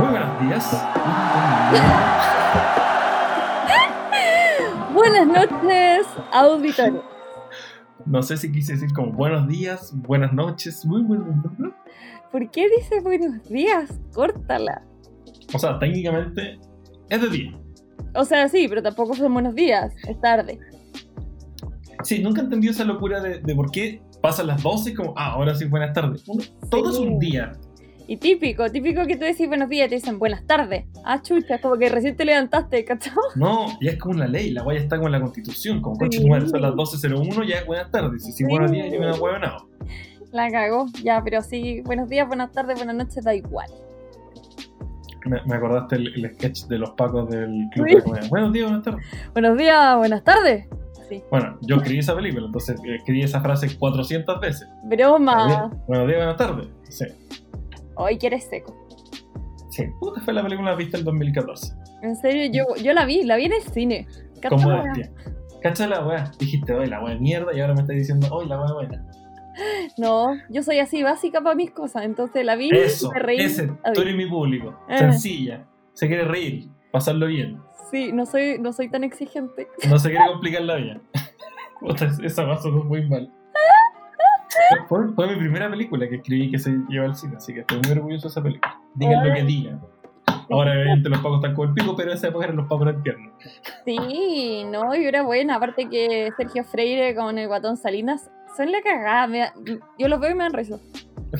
Muy buenos días. Buenas noches, auditores. No sé si quise decir como buenos días, buenas noches, muy buenos días. ¿Por qué dice buenos días? Córtala. O sea, técnicamente es de día. O sea, sí, pero tampoco son buenos días, es tarde. Sí, nunca entendí esa locura de, de por qué pasan las 12 y como, ah, ahora sí, buenas tardes. Uno- todo es un día. Y típico, típico que tú decís buenos días y te dicen buenas tardes. Ah, chucha, es como que recién te levantaste, ¿cachai? No, ya es como una ley, la guaya está como en la constitución, como coche son las 12.01, ya es buenas tardes, y si Sí. buenos días, yo me huevo nada. La cagó, ya, pero sí, buenos días, buenas tardes, buenas noches, da igual. Me, me acordaste el, el sketch de los pacos del club Sí. de comedia. Buenos días, buenas tardes. Buenos días, buenas tardes. Sí, Bueno, yo escribí esa película, entonces eh, escribí esa frase 400 veces. broma. Buenos días, buenas tardes. Sí. Hoy que eres seco. Sí, puta fue la película vista el 2014. En serio, yo, yo la vi, la vi en el cine. Modestia. ¿Cachai la weá? Dijiste, hoy la weá mierda, y ahora me estás diciendo, hoy la weá buena. No, yo soy así básica para mis cosas, entonces la vi, Eso, me reí. ese, tú eres mi público. Eh. Sencilla. Se quiere reír, pasarlo bien. Sí, no soy, no soy tan exigente. No se quiere complicar la vida. Esa pasó muy mal. Fue, fue mi primera película que escribí que se lleva al cine, así que estoy muy orgulloso de esa película. Digan lo que digan. Ahora, obviamente, los pagos están como el pico, pero en esa época eran los pagos del tierno. Sí, no, y era buena. Aparte que Sergio Freire con el guatón Salinas son la cagada. me da- yo los veo y me dan risa.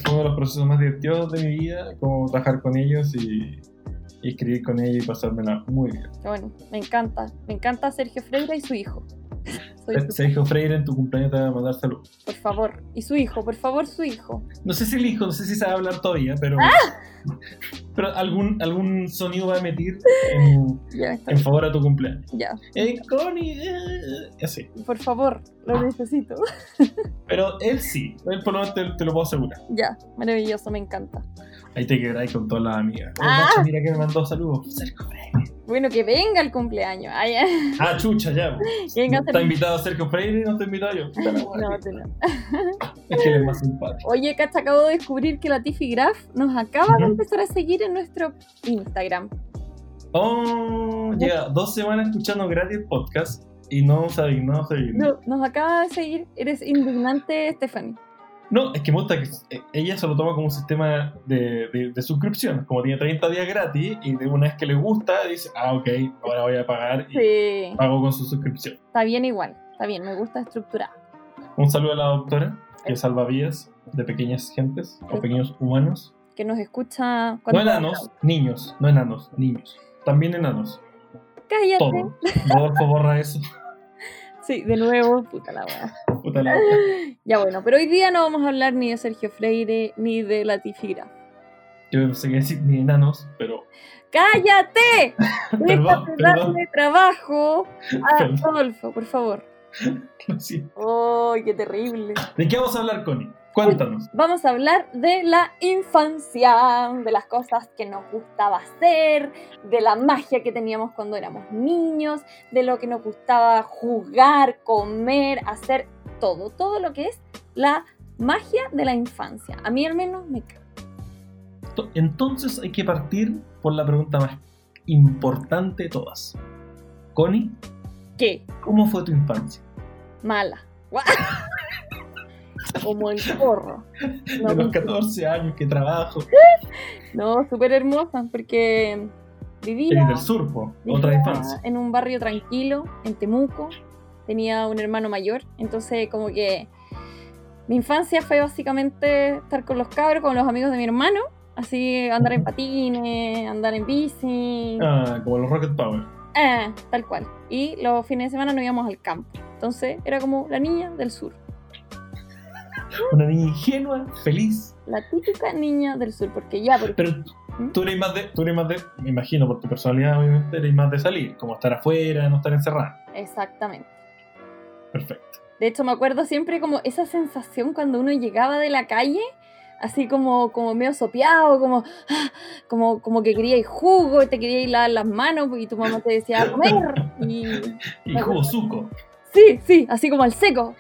Fue uno de los procesos más divertidos de mi vida, como trabajar con ellos y, y escribir con ellos y pasármela muy bien. Bueno, me encanta. Me encanta Sergio Freire y su hijo. Soy su- Sergio Freire, en tu cumpleaños te va a mandar salud. por favor. Y su hijo, por favor, su hijo. No sé si el hijo, no sé si sabe hablar todavía, pero, pero algún, algún sonido va a emitir en, Ya, favor a tu cumpleaños. ya. Eh, Connie, eh, así. Por favor, lo necesito. Pero él sí, él por lo menos te, te lo puedo asegurar. ya, maravilloso, me encanta. Ahí te quedáis con todas las amigas. Oh, Ah. Nacho, mira que me mandó saludos. Bueno, que venga el cumpleaños. Ay, Ah, chucha, ya. venga a Está invitado Sergio Freire y no está invitado yo. No, tú no. Es que él es más simpático. Oye, Cacha, acabo de descubrir que la Tiffy Graph nos acaba de empezar a seguir en nuestro Instagram. Oh, lleva dos semanas escuchando gratis el podcast y no se dignó a seguirme. No, nos acaba de seguir. Eres indignante, Stephanie. No, es que me gusta que eh, ella se lo toma como un sistema de, de, de suscripción. Como tiene 30 días gratis y de una vez que le gusta, dice, ah, ok, ahora voy a pagar y Sí, pago con su suscripción. está bien igual. Está bien, me gusta estructurar. Un saludo a la doctora que salva vidas de pequeñas gentes o pequeños humanos. Que nos escucha No enanos, niños, no enanos, niños. También enanos. Cállate. Todo. Rodolfo borra eso. Sí, de nuevo, puta la wea. Puta la boca. Ya bueno, pero hoy día no vamos a hablar ni de Sergio Freire ni de la Tiffy Graph. Yo no sé qué decir ni enanos, pero ¡Cállate! Perdón. darle trabajo a. Rodolfo, por favor. lo siento. ¡Ay, qué terrible! ¿De qué vamos a hablar, Connie? Cuéntanos. Vamos a hablar de la infancia, de las cosas que nos gustaba hacer, de la magia que teníamos cuando éramos niños, de lo que nos gustaba jugar, comer, hacer todo, todo lo que es la magia de la infancia. A mí al menos me encanta. Entonces hay que partir por la pregunta más importante de todas. Connie, ¿Qué? ¿cómo fue tu infancia? Mala. Como el porro. De los 14 años que trabajo. No, súper hermosa, porque vivía, Eres del sur, po. otra infancia. en un barrio tranquilo, en Temuco. Tenía un hermano mayor, entonces como que mi infancia fue básicamente estar con los cabros, con los amigos de mi hermano, así andar en patines, andar en bici, Ah, como los Rocket Power. eh, tal cual. Y los fines de semana nos íbamos al campo. Entonces era como la niña del sur, Una niña ingenua, feliz. la típica niña del sur, porque ya, por Pero tú eres más de, tú eres más de, me imagino por tu personalidad, obviamente, eres más de salir, como estar afuera, no estar encerrada. exactamente. Perfecto. De hecho, me acuerdo siempre como esa sensación cuando uno llegaba de la calle, así como, como medio sopeado, como, ah, como, como que quería ir jugo, y te quería ir lavar las manos y tu mamá te decía "A comer. Y Y jugo suco. sí, sí, así como al seco.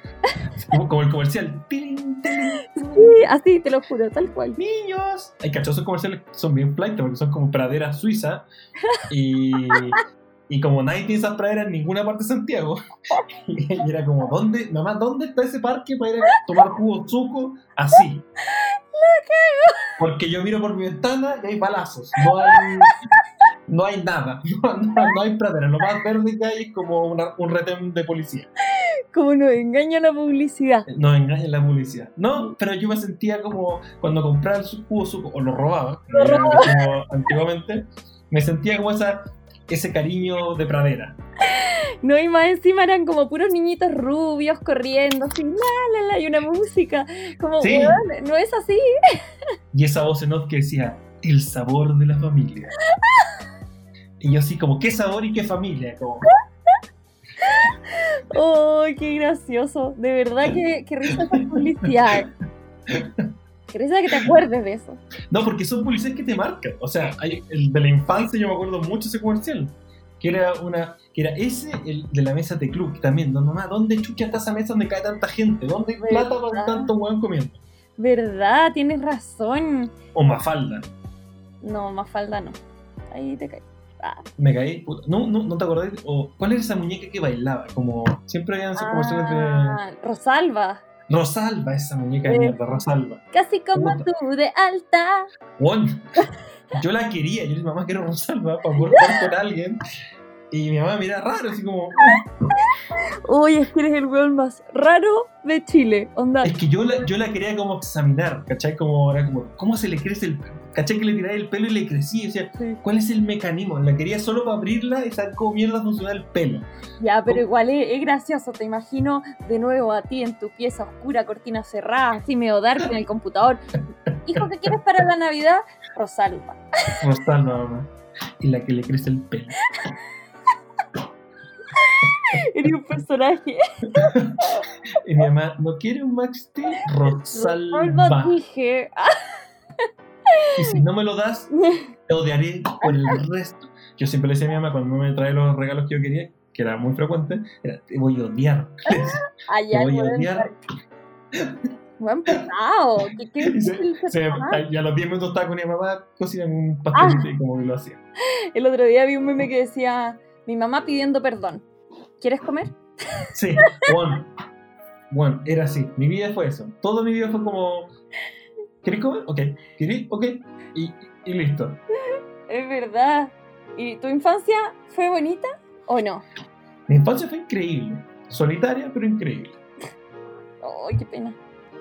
Como, como el comercial. Tilín, tilín. Sí, así, te lo juro, tal cual. niños. Hay cachosos comerciales que son bien flight porque son como praderas suizas y, y como nadie tiene esas praderas en ninguna parte de Santiago. Y era como, ¿dónde, mamá, dónde está ese parque para ir a tomar jugo suco así? Porque yo miro por mi ventana y hay balazos, no hay, no hay nada, no, no- no hay pradera. Lo más verde que hay es como una- un retén de policía. Como nos engaña la publicidad. No engaña la publicidad. No, pero yo me sentía como cuando compraba el jugo suco o lo robaba, Lo como antiguamente, me sentía como esa, ese cariño de pradera. No, y más encima eran como puros niñitos rubios corriendo, así, la, la, la, y una música. Como, Sí. no es así. Y esa voz en off que decía, el sabor de la familia. Y yo así como, ¿qué sabor y qué familia? Como, ¡Ay, qué gracioso! De verdad que, que risa esa publicidad. Qué risa que te acuerdes de eso. no, porque son publicidades que te marcan. O sea, hay, el de la infancia yo me acuerdo mucho ese comercial. Que era una que era ese, el de la mesa de club, también, mamá, ¿dónde chucha está esa mesa donde cae tanta gente? ¿Dónde hay plata para tanto hueón comiendo? ¿Verdad? Tienes razón. O Mafalda. No, más falda no. Ahí te caes. Ah, Me caí. puta. No, no, no te acordás. O, ¿Cuál era esa muñeca que bailaba? Como siempre habían esos comerciales de. Ah, Rosalba. Rosalba, esa muñeca de mierda, Rosalba. Casi como Puta. tú de alta. Yo la quería, yo dije, mamá, quiero Rosalba para jugar con alguien. Y mi mamá me mira raro, así como. Uy, es que eres el weón más raro de Chile. Onda. Es que yo la, yo la quería como examinar, ¿cachai? Como, era como, ¿cómo se le crece el pelo? ¿cachai? Que le tiraba el pelo y le crecía. Decía, Sí. ¿cuál es el mecanismo? La quería solo para abrirla y saber cómo mierda funciona el pelo. Ya, pero igual es, es gracioso. Te imagino de nuevo a ti en tu pieza oscura, cortina cerrada, así medio dark en el computador. Hijo, ¿qué quieres para la Navidad? Rosalba. Rosalba, mamá. Y la que le crece el pelo. Eres un personaje. Y mi mamá, ¿no quiere un Max Steel? Rosalba dije. Y si no me lo das, te odiaré por el resto. Yo siempre le decía a mi mamá cuando me trae los regalos que yo quería, que era muy frecuente, era, te voy a odiar. Allá, te voy a odiar. Buen pesado. ¿Qué, qué se- se- y a los 10 minutos estaba con mi mamá, cocinan un pastelito y como que lo hacía. El otro día vi un meme que decía: Mi mamá pidiendo perdón. ¿Quieres comer? Sí, Juan. Juan, era así. Mi vida fue eso. Toda mi vida fue como. ¿Querés comer? Ok. ¿Querés? Ok. Y, y listo. Es verdad. ¿Y tu infancia fue bonita o no? Mi infancia fue increíble. Solitaria, pero increíble. Ay, qué pena.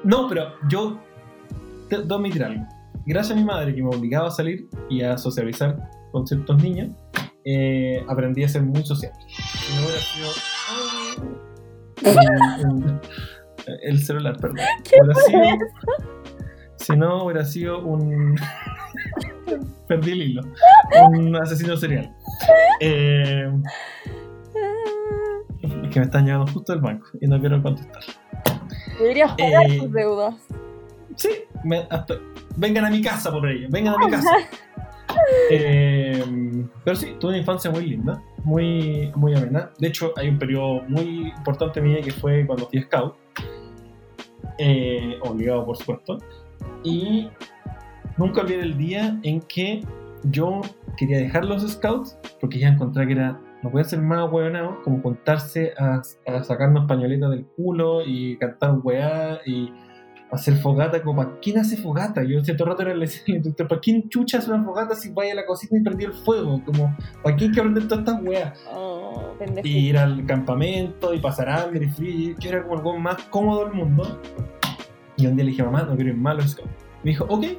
No, pero yo. Te admitir algo. Gracias a mi madre que me obligaba a salir y a socializar con ciertos niños, eh, aprendí a ser muy social. Si no hubiera sido. un- el celular, perdón. Hubiera sido, si no, hubiera sido un. Perdí el hilo. Un asesino serial. Eh, es que me están llegando justo del banco y no quiero contestar. Deberías pagar Eh, tus deudas. Sí, me- hasta- vengan a mi casa por ello, vengan a mi casa. Eh, pero sí, tuve una infancia muy linda, muy, muy amena. De hecho, hay un periodo muy importante en mi vida que fue cuando fui scout, eh, obligado por supuesto, y nunca olvidé el día en que yo quería dejar los scouts porque ya encontré que era, no puede ser más hueonados como contarse a, a sacarnos pañoletas del culo y cantar weá y hacer fogata, como ¿para quién hace fogata? Yo cierto rato era le decía al instructor, ¿para quién chucha hace una fogata si vaya a la cocina y prendí el fuego? Como, ¿para quién que aprender todas estas weas? Oh. Y ir al campamento y pasar hambre y frío, yo era como el weón más cómodo del mundo. Y un día le dije, mamá, no quiero ir mal a los scouts. Me dijo, ok. Le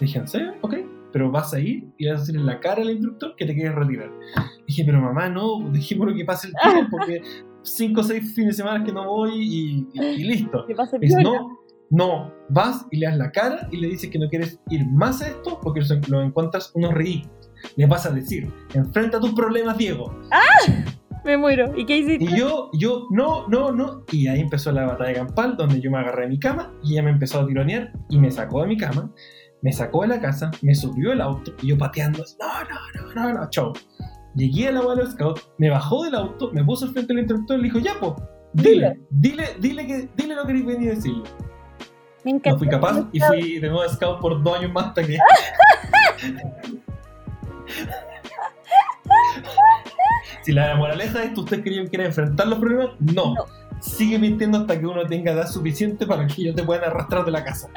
dije, ¿en serio? Ok. Pero vas a ir y vas a decir en la cara al instructor que te quieres retirar. dije, pero mamá, no, dejémoslo que pase el tiempo, porque cinco o seis fines de semana que no voy y, y- y listo. Dice, no, no, vas y le das la cara y le dices que no quieres ir más a esto porque lo encuentras unos ridículos. Le vas a decir, enfrenta tus problemas, Diego. Me muero. ¿Y qué hiciste? Y yo, yo, no, no, no. Y ahí empezó la batalla campal, donde yo me agarré de mi cama y ella me empezó a tironear y me sacó de mi cama, me sacó de la casa, me subió el auto y yo pateando, no, no, no, no, no, chau. Llegué a la del scout, me bajó del auto, me puso al frente del instructor y le dijo, ya, po, Dile, dile, dile, que, dile lo que venía a decirle. Me encanta. No fui capaz y fui de nuevo scout por dos años más hasta que. si la moraleja es que usted quería, quiere enfrentar los problemas, no. No. Sigue mintiendo hasta que uno tenga edad suficiente para que ellos te puedan arrastrar de la casa.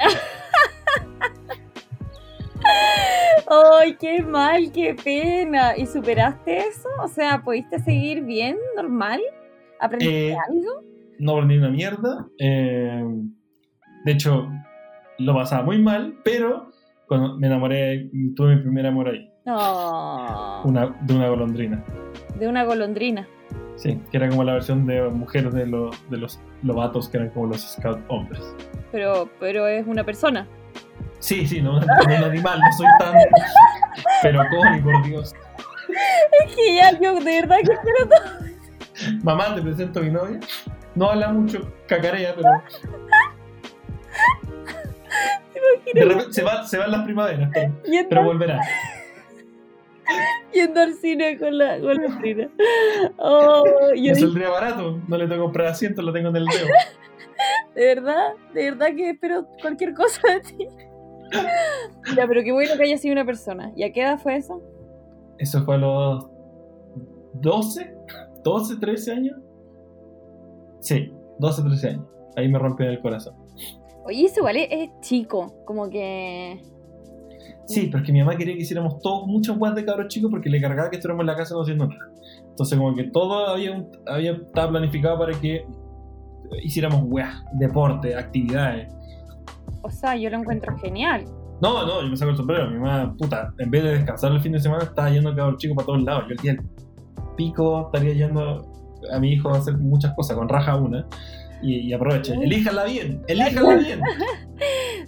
¡Ay, qué mal, qué pena! ¿Y superaste eso? O sea, ¿pudiste seguir bien, normal? ¿Aprendiste Eh, algo? No aprendí una mierda. eh, de hecho, lo pasaba muy mal, pero cuando me enamoré, tuve mi primer amor ahí, una, de una golondrina. De una golondrina. Sí, que era como la versión de mujeres de, los de los lobatos, que eran como los scout hombres. Pero, pero es una persona. Sí, sí, no, no un animal, no soy tan. Pero Connie, por Dios. Es que ya, yo de verdad que espero todo. Mamá, te presento a mi novia. No habla mucho, cacarea, pero. De repente se, va, se van las primaveras, pero, pero volverá. yendo al cine con la golondrina. Oh, yo Me dije, saldría barato, no le tengo que comprar asiento, lo tengo en el dedo. de verdad, de verdad que espero cualquier cosa de ti. Ya, pero qué bueno que haya sido una persona. ¿Y a qué edad fue eso? Eso fue a los 12, 12, 13 años. Sí, 12, 13 años. Ahí me rompió el corazón. Oye, eso igual es, es chico, como que... Sí, pero es que mi mamá quería que hiciéramos todos muchos weas de cabros chicos porque le cargaba que estuviéramos en la casa no haciendo nada. Entonces, como que todo había, un- había estaba planificado para que hiciéramos weas, deporte, actividades. O sea, yo lo encuentro genial. No, no, yo me saco el sombrero. Mi mamá, puta, en vez de descansar el fin de semana, estaba yendo a cabros chicos para todos lados. Yo el día del pico estaría yendo a mi hijo a hacer muchas cosas, con raja una. Y, y aproveche. Elíjala bien, elíjala bien.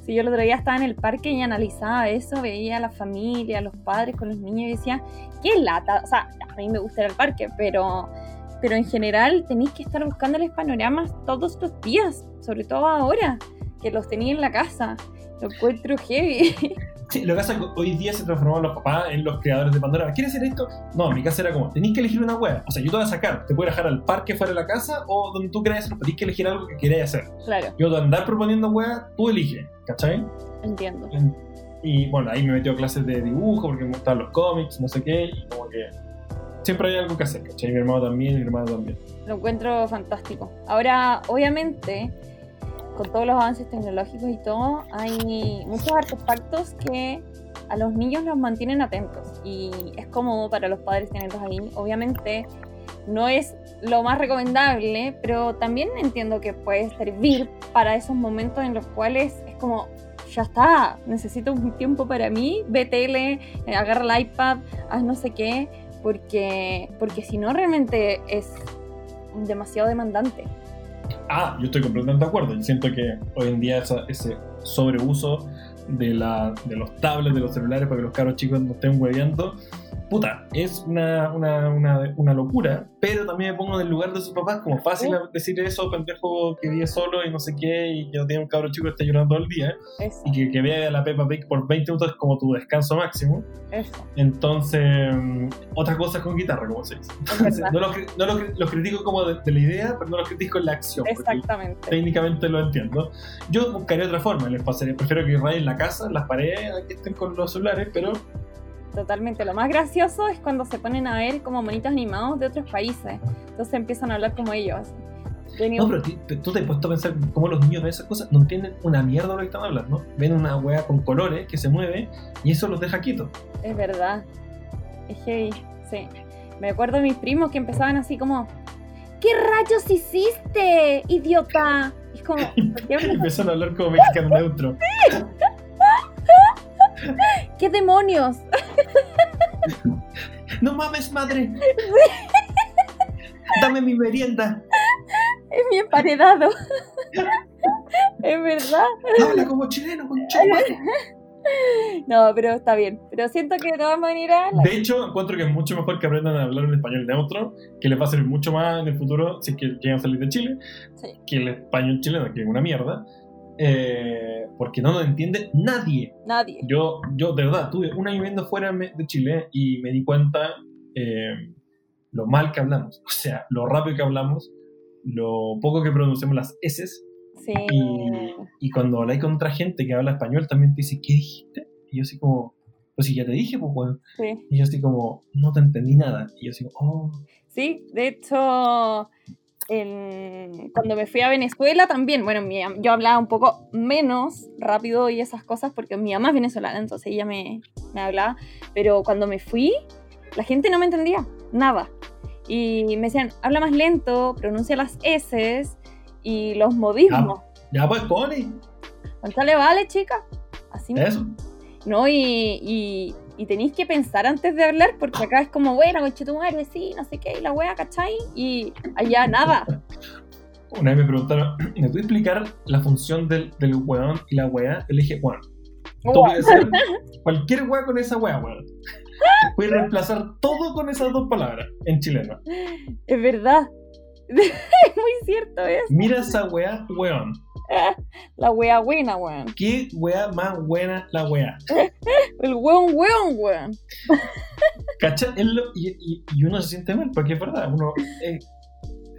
Si yo el otro día estaba en el parque y analizaba eso, veía a la familia, a los padres con los niños y decía, qué lata. O sea, a mí me gusta ir al parque, pero, pero en general tenéis que estar buscándoles panoramas todos los días, sobre todo ahora, que los tenía en la casa. Lo encuentro heavy. Sí, lo que pasa es que hoy día se transformaron los papás en los creadores de Pandora. ¿Quieres hacer esto? No, en mi casa era como, tenéis que elegir una wea. O sea, yo te voy a sacar, te puedo dejar al parque fuera de la casa o donde tú hacerlo, pero tienes que elegir algo que queráis hacer. claro, Yo te voy a andar proponiendo wea, tú eliges, ¿cachai? entiendo. Y bueno, ahí me metió clases de dibujo porque me gustaban los cómics, no sé qué, y como que siempre hay algo que hacer, ¿cachai? Mi hermano también, mi hermano también. Lo encuentro fantástico. Ahora, obviamente, con todos los avances tecnológicos y todo, hay muchos artefactos que a los niños los mantienen atentos y es cómodo para los padres tenerlos ahí. Obviamente, no es lo más recomendable, pero también entiendo que puede servir para esos momentos en los cuales es como, ya está, necesito un tiempo para mí, ve tele, agarra el iPad, haz no sé qué, porque, porque si no realmente es demasiado demandante. Ah, yo estoy completamente de acuerdo. Yo siento que hoy en día ese sobreuso de, la, de los tablets, de los celulares, para que los caros chicos no estén hueveando, puta, es una, una, una, una locura, pero también me pongo en el lugar de sus papás, como fácil Sí. decir eso, pendejo que vive solo y no sé qué, y que no tiene un cabro chico que esté llorando todo el día, Eso, y que, que vea a la Peppa Pig por 20 minutos es como tu descanso máximo. eso. Entonces, mm, otra cosa es con guitarra, como se dice. verdad. no los, no los los critico como de, de la idea, pero no los critico en la acción. Exactamente. técnicamente lo entiendo. Yo buscaría otra forma, les pasaría, prefiero que rayen la casa, las paredes, que estén con los celulares, pero Totalmente. Lo más gracioso es cuando se ponen a ver como monitos animados de otros países. Entonces empiezan a hablar como ellos. No, pero tú te has puesto a pensar cómo los niños ven esas cosas, no entienden una mierda de lo que están hablando. Ven una wea con colores que se mueve y eso los deja quietos. Es verdad. Es heavy. Sí. Me acuerdo de mis primos que empezaban así como. ¿Qué rayos hiciste, idiota? Y es como. ¿por qué hablas Empiezan a hablar como mexicano neutro. ¿Qué demonios? ¡No mames, madre! ¡Dame mi merienda! Es mi emparedado. es verdad. ¡Habla como chileno, con No, pero está bien. Pero siento que de todas maneras. la- De hecho, encuentro que es mucho mejor que aprendan a hablar un español neutro, que les va a servir mucho más en el futuro si es que salir de Chile, Sí. que el español chileno, que es una mierda, eh, porque no lo entiende nadie. Nadie. Yo, yo de verdad, tuve un año viviendo fuera de Chile y me di cuenta eh, lo mal que hablamos, o sea, lo rápido que hablamos, lo poco que pronunciamos las S. Sí. Y, y cuando habláis con otra gente que habla español también te dice, ¿qué dijiste? Y yo así como, pues si ya te dije, pues bueno. sí. Y yo así como, no te entendí nada. Y yo así como, oh, Sí, de hecho, en- cuando me fui a Venezuela también, bueno, mi yo hablaba un poco menos rápido y esas cosas porque mi mamá es venezolana, entonces ella me, me hablaba, pero cuando me fui, la gente no me entendía, nada. Y me decían, habla más lento, pronuncia las S y los modismos. ya pues, Connie. Cuéntale, vale, chica. Así Eso. ¿no? Y, y, y tenéis que pensar antes de hablar, porque acá es como, bueno, conche tu madre, sí, no sé qué, y la wea, ¿cachai? Y allá nada. Una vez me preguntaron, ¿me puedes explicar la función del, del weón y la wea? Yo le dije, bueno, tú puedes hacer cualquier wea con esa wea, weón. Puedes reemplazar todo con esas dos palabras en chileno. Es verdad. es muy cierto eso. Mira esa wea, weón. La wea buena, weón. ¿Qué wea más buena la wea? El weón, weón, weón. ¿Cachai? Es lo- y, y- y uno se siente mal, porque es verdad, uno eh,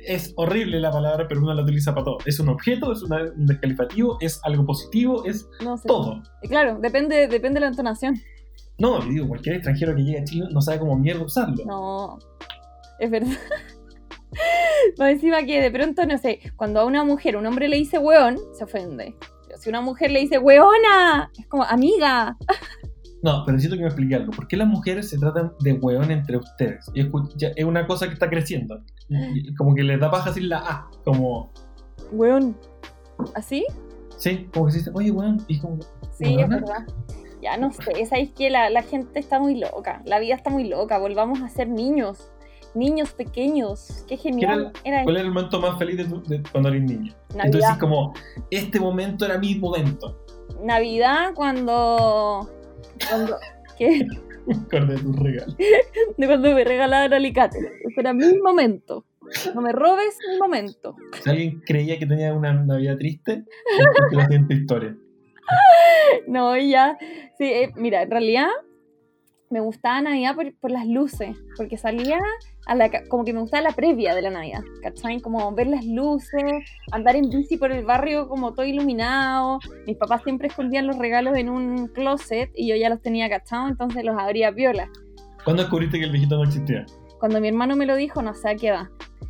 es horrible la palabra, pero uno la utiliza para todo. Es un objeto, es una- un descalificativo, es algo positivo, es No sé. todo. Y Claro, depende, depende de la entonación. No, digo, cualquier extranjero que llegue a Chile no sabe cómo mierda usarlo. No, es verdad. Más encima que de pronto, no sé, cuando a una mujer un hombre le dice weón, se ofende. Pero si una mujer le dice weona, es como amiga. No, pero necesito que me explique algo. ¿Por qué las mujeres se tratan de weón entre ustedes? Y es una cosa que está creciendo. Y- Como que les da paja decir la A. Como, Weón. ¿Así? sí, como que se dice, oye, weón. Y como, Sí, es verdad. Ya no sé, sabéis que la, la gente está muy loca. La vida está muy loca. Volvamos a ser niños. Niños pequeños. Qué genial. Era ¿cuál era el momento más feliz de, tu- de cuando eres niño? Navidad. Entonces, como, este momento era mi momento. Navidad cuando. cuando ¿Qué? Acordé de tu regalo. de cuando me regalaron alicate. Ese era mi momento. No me robes mi momento. Si alguien creía que tenía una Navidad triste, la siguiente historia. No, ya. Sí, eh, mira, en realidad me gustaba Navidad por, por las luces. Porque salía a la, como que me gustaba la previa de la Navidad. ¿Cachai? Como ver las luces, andar en bici por el barrio como todo iluminado. Mis papás siempre escondían los regalos en un closet y yo ya los tenía cachados, entonces los abría viola. ¿Cuándo descubriste que el viejito no existía? Cuando mi hermano me lo dijo, no sé a qué edad.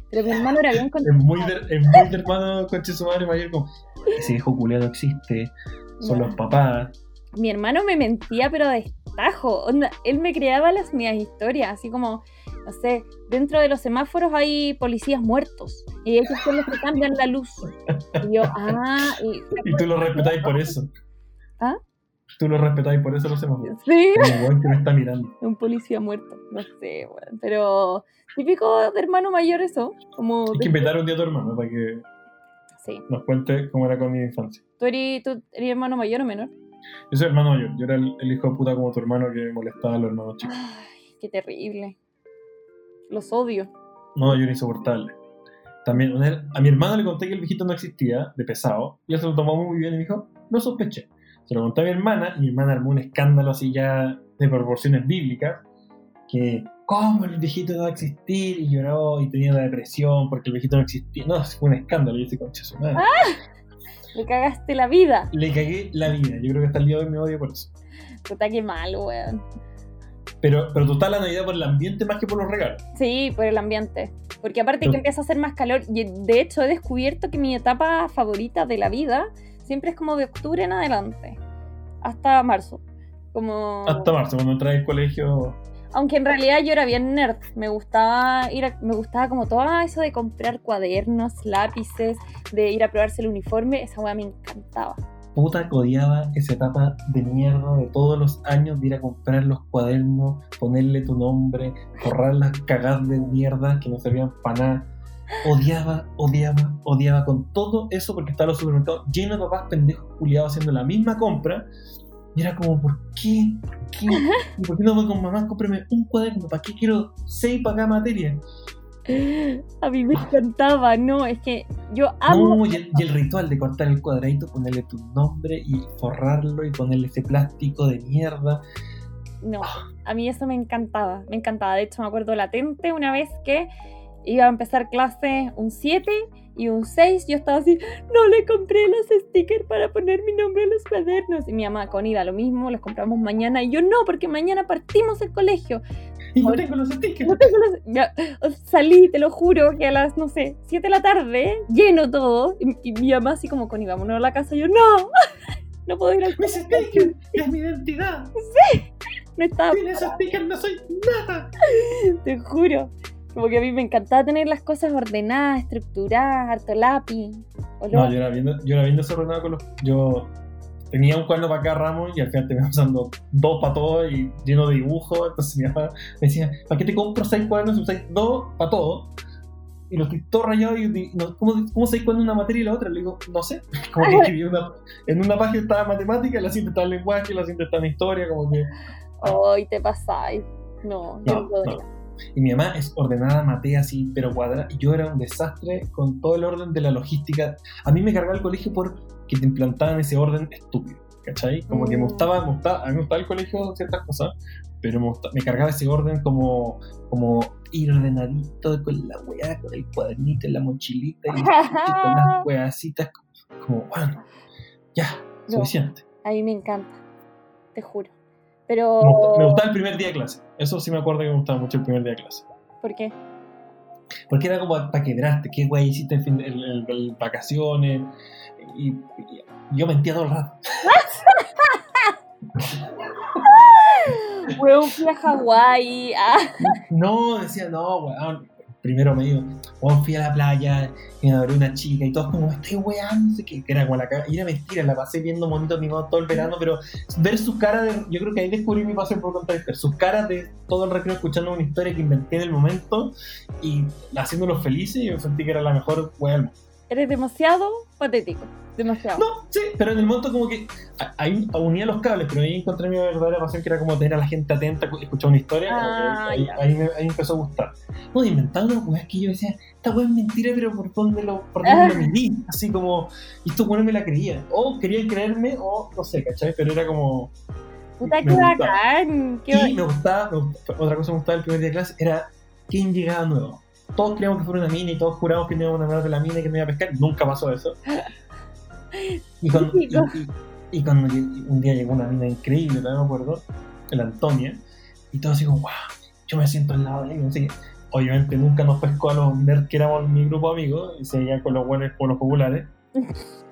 Pero mi hermano era bien Es contento. muy de, es muy de hermano conche su madre mayor como ese viejo culiado existe, son los papás. Mi hermano me mentía, pero de estajo. Onda, él me creaba las mías historias, así como, no sé, dentro de los semáforos hay policías muertos. Y ellos son los que cambian la luz. Y yo, ah, y, Y tú lo respetáis por eso. ¿Ah? Tú lo respetáis por eso lo hacemos. sí, Como que me está mirando. un policía muerto. No sé, weón. Pero típico de hermano mayor eso. Como Hay que invitar un día a tu hermano para que Sí. nos cuente cómo era con mi infancia. ¿Tú eres, ¿Tú eres hermano mayor o menor? Yo soy hermano mayor, yo era el, el hijo de puta como tu hermano que molestaba a los hermanos chicos. Ay, qué terrible. Los odio. No, yo era insoportable. También, a mi hermano le conté que el viejito no existía, de pesado, y él se lo tomó muy bien y me dijo, no sospeché. Se lo conté a mi hermana, y mi hermana armó un escándalo así ya de proporciones bíblicas, que, ¿cómo el viejito no va a existir? Y lloró, y tenía una depresión porque el viejito no existía. No, fue un escándalo, y dije, concha su madre. Le cagaste la vida. Le cagué la vida, yo creo que hasta el día de hoy me odio por eso. Puta, qué malo, weón. Pero, pero tú estás la Navidad por el ambiente más que por los regalos. Sí, por el ambiente. Porque aparte Pero- que empieza a hacer más calor. Y de hecho he descubierto que mi etapa favorita de la vida siempre es como de octubre en adelante. Hasta marzo. Como... Hasta marzo, cuando entras al colegio. Aunque en realidad yo era bien nerd. Me gustaba ir a- me gustaba como todo eso de comprar cuadernos, lápices, de ir a probarse el uniforme. Esa weá me encantaba. puta que odiaba esa etapa de mierda de todos los años de ir a comprar los cuadernos, ponerle tu nombre, borrar las cagadas de mierda que no servían para nada. Odiaba, odiaba, odiaba con todo eso porque estaba los supermercados llenos de papás pendejos culiados haciendo la misma compra. Y era como, ¿por qué? ¿Por qué? ¿Y por qué no voy con mamá? Cómprame un cuaderno. ¿Para qué quiero seis para cada materia? A mí me encantaba, no, es que yo amo. No, y el, y el ritual de cortar el cuadradito, ponerle tu nombre y forrarlo y ponerle ese plástico de mierda. No, a mí eso me encantaba, me encantaba. De hecho, me acuerdo latente una vez que iba a empezar clase un 7 y un 6. Yo estaba así, no le compré los stickers para poner mi nombre en los cuadernos. Y mi mamá con ida lo mismo, los compramos mañana. Y yo no, porque mañana partimos el colegio. Y no tengo los stickers. No tengo los- ya, salí, te lo juro, que a las, no sé, 7 de la tarde, lleno todo. Y, y mi mamá así como, Connie, vámonos a la casa. Y yo, no, no puedo ir al Mis stickers es mi identidad. No estaba, Sin esos stickers no soy nada. te juro. Como que a mí me encantaba tener las cosas ordenadas, estructuradas, harto lápiz. olor. No, yo era bien, yo era bien desordenado con los. Yo tenía un cuaderno para cada ramo y al final terminaba usando dos para todo y lleno de dibujos. Entonces mi mamá me decía, ¿para qué te compro seis cuadernos y usáis dos para todo? Y los estoy todo rayados y no, ¿cómo, ¿cómo sabéis cuándo una materia y la otra? Le digo, no sé. Como que escribí una, en una página estaba matemática, en la siguiente estaba en lenguaje, en la siguiente estaba historia, como que. Ay, te pasáis. No, yo no, No, podría. no. Y mi mamá es ordenada, maté así, pero cuadrada. Y yo era un desastre con todo el orden de la logística. A mí me cargaba el colegio porque te implantaban ese orden estúpido, ¿cachai? Como que me Mm. gustaba, me gustaba, a mí me gustaba el colegio ciertas cosas, pero me, gusta- me cargaba ese orden como, como ir ordenadito con la weá, con el cuadernito, en la mochilita y, y con las weacitas. Como, bueno, ya, suficiente. A mí me encanta, te juro. Pero. Me, gusta- me gustaba el primer día de clase. Eso sí me acuerdo que me gustaba mucho el primer día de clase. ¿Por qué? Porque era como para quebrarte, qué guay hiciste en fin, el, el- el vacaciones. Y, y yo mentía todo el rato. Weón, fui a Hawái. Ah, No, decía, no, weón. Primero me weón, fui a la playa y me abrió una chica y todos como, estoy weón, no sé qué, que era como la cara. Y era mentira, la pasé viendo monitos animados todo el verano, pero ver sus caras, de, yo creo que ahí descubrí mi pasión por contar. Sus caras de todo el recreo escuchando una historia que inventé en el momento y haciéndolos felices, yo sentí que era la mejor weón. Eres demasiado patético. Demasiado. No, sí, pero en el momento como que ahí unía los cables, pero ahí encontré mi verdadera pasión que era como tener a la gente atenta, cu- escuchar una historia, como que Ah, ahí, ahí me, ahí me empezó a gustar. No, inventando unas weas que yo decía, esta wea es mentira, pero ¿por dónde lo, por dónde lo medí? Así como, y estos weones me la creían. O querían creerme, o no sé, ¿cachai? Pero era como... Puta, qué bacán. Qué Y ba- me gustaba, me gustaba- otra cosa que me gustaba el primer día de clase era quién llegaba nuevo. Todos creíamos que fuera una mina y todos jurábamos que no íbamos a enamorar de la mina y que no iba a pescar. Nunca pasó eso. Y cuando, y, Típico. y- y cuando un día llegó una mina increíble, todavía me acuerdo, la Antonia, y todos así como, wow, yo me siento al lado de ella. sé qué. Obviamente nunca nos pescó a los nerds que éramos mi grupo de amigos, y seguía con los buenos con los populares.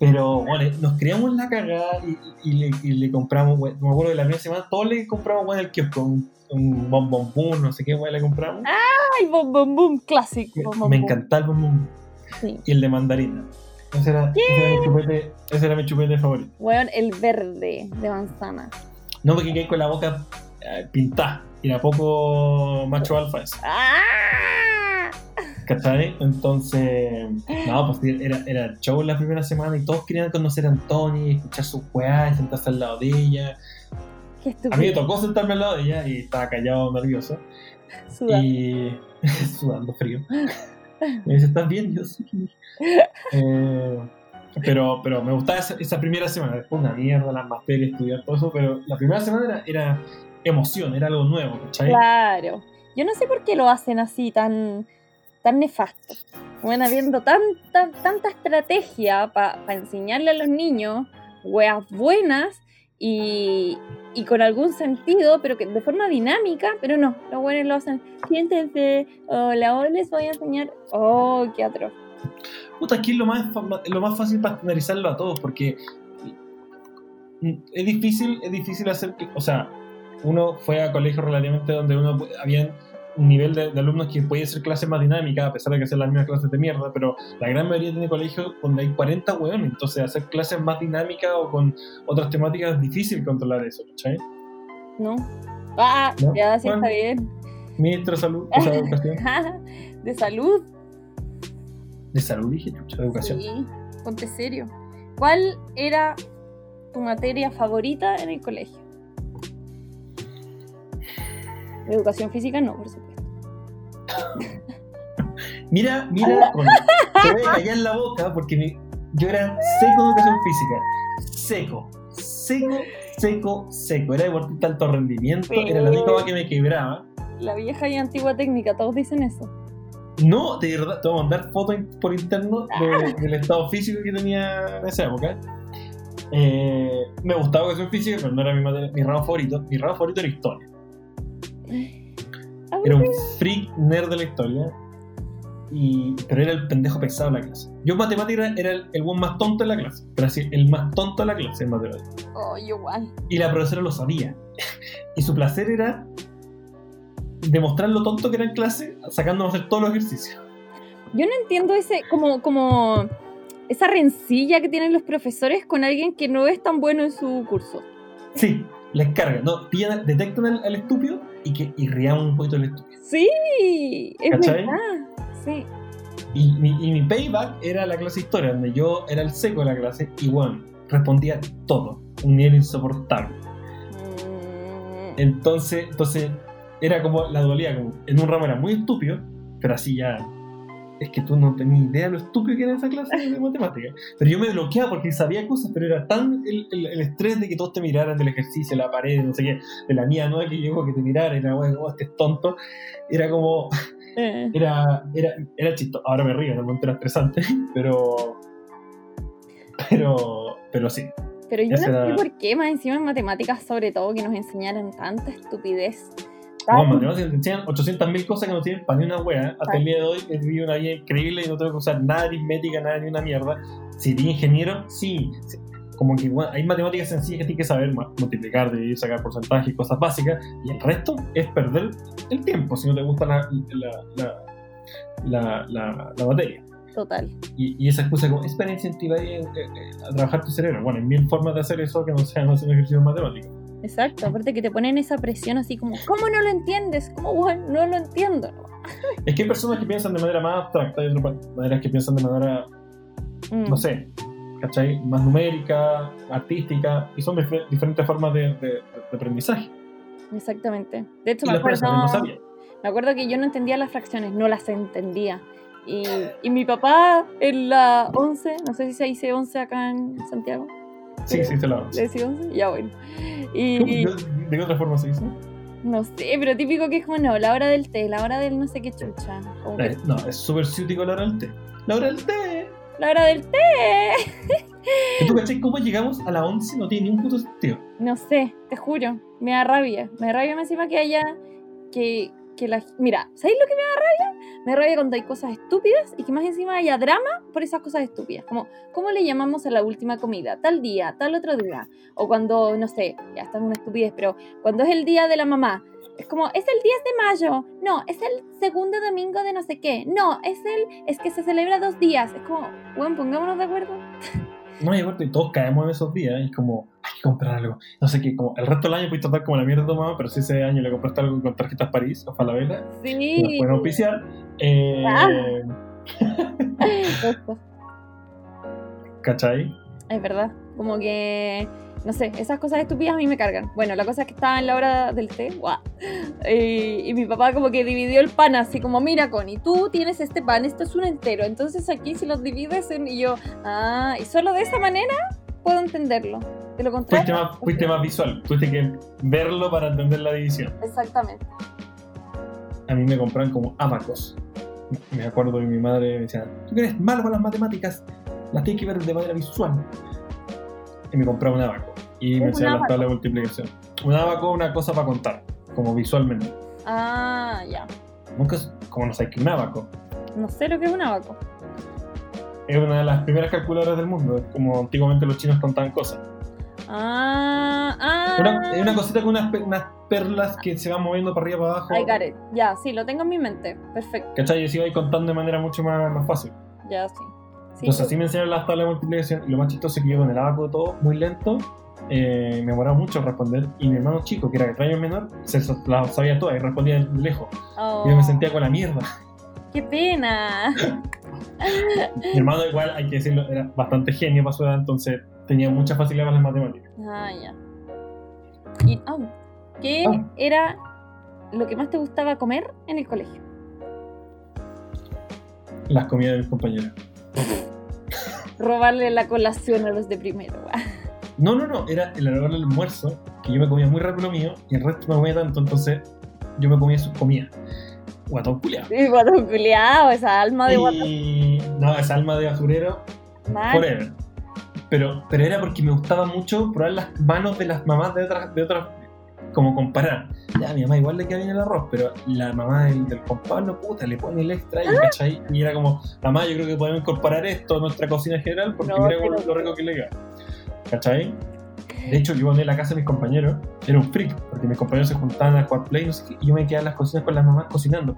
Pero bueno, nos creamos la cagada y, y le, y le compramos, we- me acuerdo de la primera semana, todos le compramos bueno, el kiosco, un, un boom, no sé qué weón le compramos. Ay, bom, bom, bom, clásico. Me- bom, bom, me bom. encantaba el bombón Sí. y el de mandarina. Ese era, ese era mi chupete, ese era mi chupete favorito. Weón, el verde de manzana. No porque quedé con la boca eh, pintada. Y era poco macho alfa eso. ¡Ah! ¿Cachai? Entonces, no, pues era, era show la primera semana y todos querían conocer a Anthony, escuchar sus weas, sentarse al lado de ella. Qué A mí me tocó sentarme al lado de ella y estaba callado, nervioso. Y sudando frío. Me dice, ¿estás bien? Yo sí. Eh, pero, pero me gustaba esa, esa primera semana. Después una mierda, las materias, estudiar todo eso. Pero la primera semana era, era emoción, era algo nuevo, ¿cachai? Claro. Yo no sé por qué lo hacen así tan, tan nefasto. Bueno, habiendo tanta, tanta estrategia para enseñarle a los niños weas buenas y, con algún sentido, pero que de forma dinámica, pero no, los buenos lo hacen. Siéntense, hola, hoy les voy a enseñar. Oh, qué atroz. Puta, aquí es lo más, lo más fácil para estandarizarlo a todos, porque es difícil, es difícil hacer que, o sea, uno fue a colegios relativamente donde uno había un nivel de, de alumnos que puede ser clase más dinámica, a pesar de que sean las mismas clases de mierda, pero la gran mayoría tiene colegios donde hay 40 hueones, entonces hacer clases más dinámicas o con otras temáticas es difícil controlar eso, ¿cachai? ¿No? Ah, ¿No? ya sí Bueno. está bien. Ministro de Salud, o sea, de Educación, de salud. de salud dije, de Educación. Sí, ponte serio. ¿Cuál era tu materia favorita en el colegio? Educación física no, por supuesto. Mira, mira, bueno, te voy a callar la boca porque mi- yo era seco de educación física. Seco, seco, seco, seco. Era deportista de alto rendimiento, era la única que me quebraba. La vieja y antigua técnica, todos dicen eso. No, de verdad, te voy a mandar fotos por interno de- del estado físico que tenía en esa época. Eh, me gustaba educación física, pero no era mi, mi ramo favorito. Mi ramo favorito era historia. Ah, Era un freak nerd de la historia. Y, pero era el pendejo pesado de la clase. Yo en matemática era el, el buen más tonto de la clase. Pero así, el más tonto de la clase en matemática. Oh, igual. Y la profesora lo sabía. y su placer era demostrar lo tonto que era en clase, sacándonos a hacer todos los ejercicios. Yo no entiendo ese, como, como esa rencilla que tienen los profesores con alguien que no es tan bueno en su curso. Sí, les carga. No, pillan, detectan al, al estúpido y que y riamos un poquito del estúpido. Sí, es ¿Cachai? verdad. Sí. Y mi, y mi payback era la clase de historia, donde yo era el seco de la clase y bueno, respondía todo. Un nivel insoportable. Mm, Entonces, entonces era como la dualidad, como en un ramo era muy estúpido, pero así ya. Es que tú no tenías idea de lo estúpido que era esa clase de matemáticas. Pero yo me bloqueaba porque sabía cosas, pero era tan el, el- el estrés de que todos te miraran del ejercicio, la pared, no sé qué, de la mía nueva que llegó que te mirara, era, bueno, este es tonto. Era como, eh. era, era, era chistoso. Ahora me río, en el momento era estresante, pero. Pero. Pero sí. Pero yo no sé era- por qué, más encima en matemáticas, sobre todo, que nos enseñaran tanta estupidez. No, Tan- matemáticas te enseñan 800.000 cosas que no tienen para ni una wea. Hasta el día de hoy he vivido una vida increíble y no tengo que usar nada de aritmética, nada ni una mierda. Si eres ingeniero, sí. Como que bueno, hay matemáticas sencillas que tienes que saber, multiplicar, dividir, sacar porcentajes, cosas básicas. Y el resto es perder el tiempo si no te gusta la, la, la, la, la- la materia. Total. Y, y esa excusa como, es para incentivar eh, eh, a trabajar tu cerebro. Bueno, hay mil formas de hacer eso que no sean haciendo ejercicios matemáticos. Exacto. Aparte que te ponen esa presión así como, ¿cómo no lo entiendes? ¿Cómo, bueno, no lo entiendo? Es que hay personas que piensan de manera más abstracta y otras maneras que piensan de manera Mm, no sé, ¿cachai? Más numérica, artística, y son dif- diferentes formas de, de- de aprendizaje. Exactamente. De hecho, Y me no acuerdo, me acuerdo que yo no entendía las fracciones, no las entendía. Y, y mi papá en la 11, no sé si se dice 11 acá en Santiago, Sí, sí, se la ¿le decía 11? Ya bueno. Y ¿De qué otra forma se dice? no sé, pero típico que es como, no, la hora del té, la hora del no sé qué chucha. Como que, Eh, no, es súper ciútico la hora del té. ¡La hora del té! la hora del té. ¿Y tú cachai cómo llegamos a la 11? No tiene ni un puto sentido. No sé, te juro, me da rabia. Me da rabia más encima que haya que, que la... Mira, ¿sabéis lo que me da rabia? Me da rabia cuando hay cosas estúpidas y que más encima haya drama por esas cosas estúpidas. Como, ¿cómo le llamamos a la última comida? Tal día, tal otro día. O cuando, no sé, ya está una estupidez, pero cuando es el día de la mamá. Es como, es el 10 de mayo. No, es el segundo domingo de no sé qué. No, es el, es que se celebra dos días. Es como, bueno, pongámonos de acuerdo. No, y aparte todos caemos en esos días y como, hay que comprar algo. No sé qué, como el resto del año puedes tratar como la mierda de tu mamá, pero si ese año le compraste algo con tarjetas París o Falabella, Sí. pueden auspiciar, eh, Ah. Esto. ¿cachai? Es verdad. Como que, no sé, esas cosas estúpidas a mí me cargan. Bueno, la cosa es que estaba en la hora del té, guau. Y, y mi papá como que dividió el pan así como, mira Connie, tú tienes este pan, esto es un entero, entonces aquí si los divides en... Y yo, ah, y solo de esa manera puedo entenderlo. De lo Fuiste contrario... más, fuiste más visual, tuviste que verlo para entender la división. Exactamente. A mí me compraron como abacos. Me acuerdo de mi madre me decía, tú que eres malo con las matemáticas, las tienes que ver de manera visual. Y me compraba un abaco. Y ¿Qué me es enseñaba la tabla de multiplicación. Un abaco es una cosa para contar, como visualmente. Ah, ya. Nunca, es- como no sabes que un abaco. No sé lo que es un abaco. Es una de las primeras calculadoras del mundo, es como antiguamente los chinos contaban cosas. Ah, ah. Una- es una cosita con unas, unas perlas que se van moviendo para arriba para abajo. I got it. Ya, sí, lo tengo en mi mente. Perfecto. ¿Cachai? Y así vais contando de manera mucho más, más fácil. Ya, sí. Sí, Entonces así me enseñaron las tablas de multiplicación y lo más chistoso es que yo con el abaco todo muy lento eh, me demoraba mucho en responder y mi hermano chico, que era el año menor, se las sabía todas y respondía de lejos. Oh, Y yo me sentía con la mierda. ¡Qué pena! Mi hermano igual, hay que decirlo, era bastante genio para su edad, entonces tenía mucha facilidad para las matemáticas. Ah, ya. Y, oh, ¿Qué Ah. era lo que más te gustaba comer en el colegio? Las comidas de mis compañeros. Robarle la colación a los de primero. No, no, no, era el hora del almuerzo, que yo me comía muy rápido lo mío y el resto no me comía tanto, entonces yo me comía sus comidas. guatón culiado. Y guatón culiao, esa alma de guatón. Y... No, esa alma de basurero, mal. forever. Pero, pero era porque me gustaba mucho probar las manos de las mamás de otras, de otras como comparar. Ya, a mi mamá igual le queda bien el arroz, pero la mamá del, del compadre, puta, le pone el extra y, ¿cachai? y era como, mamá, yo creo que podemos incorporar esto a nuestra cocina en general porque No, mira pero- lo rico que le queda. ¿Cachai? De hecho, yo cuando iba a la casa de mis compañeros, era un freak, porque mis compañeros se juntaban a jugar play, no sé qué, y yo me quedaba en las cocinas con las mamás cocinando.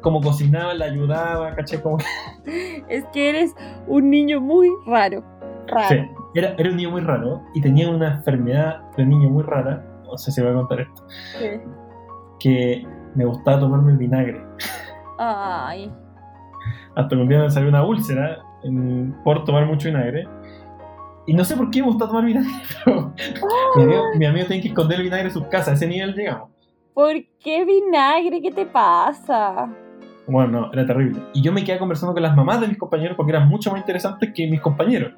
Como cocinaba, la ayudaba, ¿cachai? Como Es que eres un niño muy raro. Raro. Sí, era, era un niño muy raro y tenía una enfermedad de niño muy rara, no sé si voy a contar esto, Sí. que me gustaba tomarme el vinagre. Ay. Hasta que un día me salió una úlcera en- por tomar mucho vinagre. Y no sé por qué me gusta tomar vinagre, pero mi, amigo, mi amigo tiene que esconder el vinagre en sus casas, a ese nivel llegamos. ¿Por qué vinagre? ¿Qué te pasa? Bueno, no, era terrible. Y yo me quedé conversando con las mamás de mis compañeros porque eran mucho más interesantes que mis compañeros.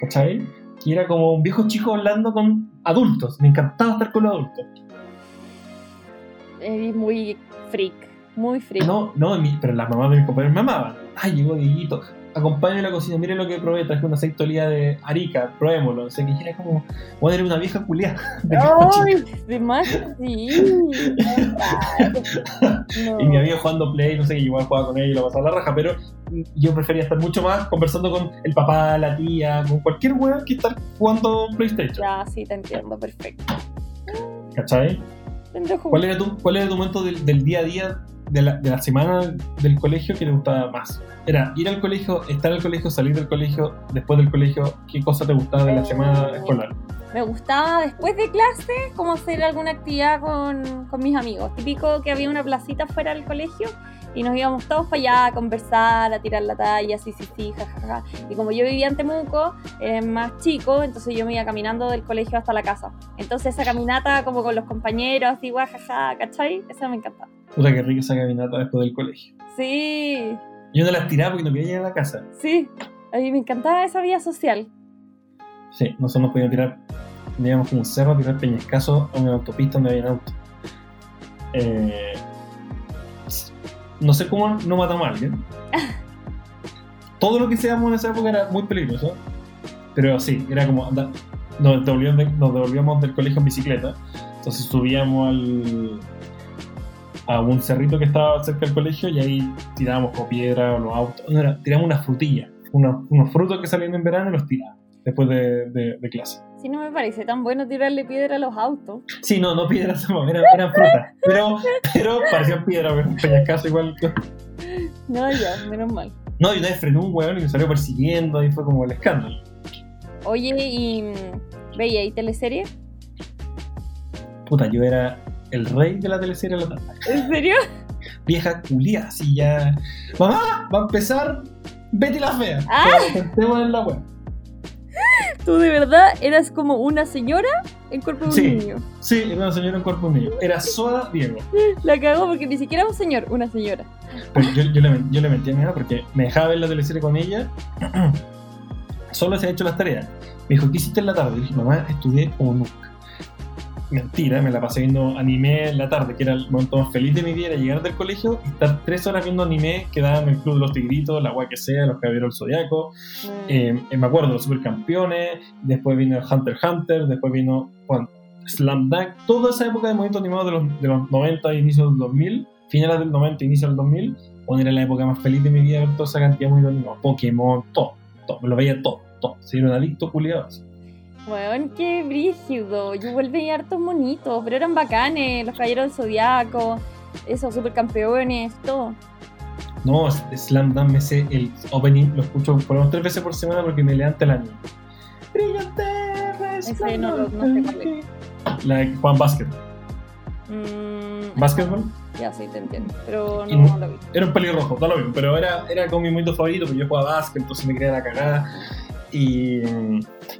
¿Cachai? Y era como un viejo chico hablando con adultos. Me encantaba estar con los adultos. Eres muy freak. Muy freak. No, no, pero las mamás de mis compañeros me amaban. Ay, llegó Dieguito, acompáñame a la cocina, mire lo que probé, traje un aceite de oliva de Arica, probémoslo. No sé qué, y era como, bueno, era una vieja culiada. Ay, de más sí. No. Y mi amigo jugando play, no sé, que igual jugaba con ella y lo pasaba la raja, pero yo prefería estar mucho más conversando con el papá, la tía, con cualquier weón que estar jugando PlayStation. Ya, sí, te entiendo, perfecto. ¿Cachai? ¿Cuál era tu, cuál era tu momento del, del día a día, de la, de la semana del colegio que te gustaba más? Era ir al colegio, estar al colegio, salir del colegio, después del colegio, ¿qué cosa te gustaba de la Eh, semana escolar? Me gustaba después de clase como hacer alguna actividad con, con mis amigos. Típico que había una placita fuera del colegio y nos íbamos todos para allá a conversar, a tirar la talla, sí, sí, sí, jajaja. Y como yo vivía en Temuco, eh, más chico, entonces yo me iba caminando del colegio hasta la casa. Entonces esa caminata como con los compañeros, así, guajaja, ¿cachai? Esa me encantaba. Puta que rica esa caminata después del colegio. Sí, Yo no las tiraba porque no quería llegar a la casa. sí. A mí me encantaba esa vida social. Sí, nosotros nos podíamos tirar, íbamos como un cerro a tirar peñascazo a una autopista donde había auto. Eh, no sé cómo no matamos a alguien. Todo lo que seamos en esa época era muy peligroso. Pero sí, era como andar- nos devolvíamos, de- nos devolvíamos del colegio en bicicleta. Entonces subíamos al, a un cerrito que estaba cerca del colegio y ahí tirábamos piedra o los autos. No, era, tiramos unas frutillas, unos, unos frutos que salían en verano y los tirábamos después de, de- de clase. Sí, no me parece tan bueno tirarle piedra a los autos. Sí, no, no piedras, eran, eran frutas. Pero, pero parecían piedras, un peñascazo igual. que- No, ya, menos mal. No, y una vez frenó un weón y me salió persiguiendo y fue como el escándalo. Oye, ¿y veía y teleserie? Puta, yo era el rey de la teleserie de la tarde. ¿En serio? Vieja culia, así ya. Mamá, va a empezar Betty la Fea. Ah. Pero en la web. Tú de verdad eras como una señora en cuerpo de un Sí. niño. Sí, era una señora en cuerpo niño. Era Soda Diego. La cagó porque ni siquiera un señor, una señora. Pero yo, yo, le, yo le mentí a mi mamá porque me dejaba ver la teleserie con ella. Solo se ha hecho las tareas. Me dijo, ¿qué hiciste en la tarde? Y dije, mamá, estudié como nunca. Mentira, me la pasé viendo anime en la tarde, que era el momento más feliz de mi vida, era llegar del colegio y estar tres horas viendo anime que daban el Club de los Tigritos, la guay que sea, los Caballeros del Zodiaco. Eh, eh, me acuerdo, los Supercampeones, después vino Hunter x Hunter, después vino bueno, Slam Dunk, toda esa época de movimientos animados de los, de los 90 e inicios del 2000, finales del 90 e inicio del 2000, bueno, era la época más feliz de mi vida ver toda esa cantidad de movimientos animados, Pokémon, todo, todo, me lo veía todo, todo, sí, era un adicto culiado. Weón, qué brígido. Yo veía hartos monitos, pero eran bacanes. Los caballeros del zodiaco, esos supercampeones, todo. No, Slam Dunk me sé el opening, lo escucho por lo menos tres veces por semana porque me levanta el año. Brillante Ese no lo- no sé cuál La de Juan Basket. Mm, ¿Básquetbol? Ya sí, te entiendo. Pero no, no- lo vi. Era un pelirrojo, todo lo mismo, pero era, era como mi momento favorito, porque yo jugaba básquet, entonces me creía la cagada. Y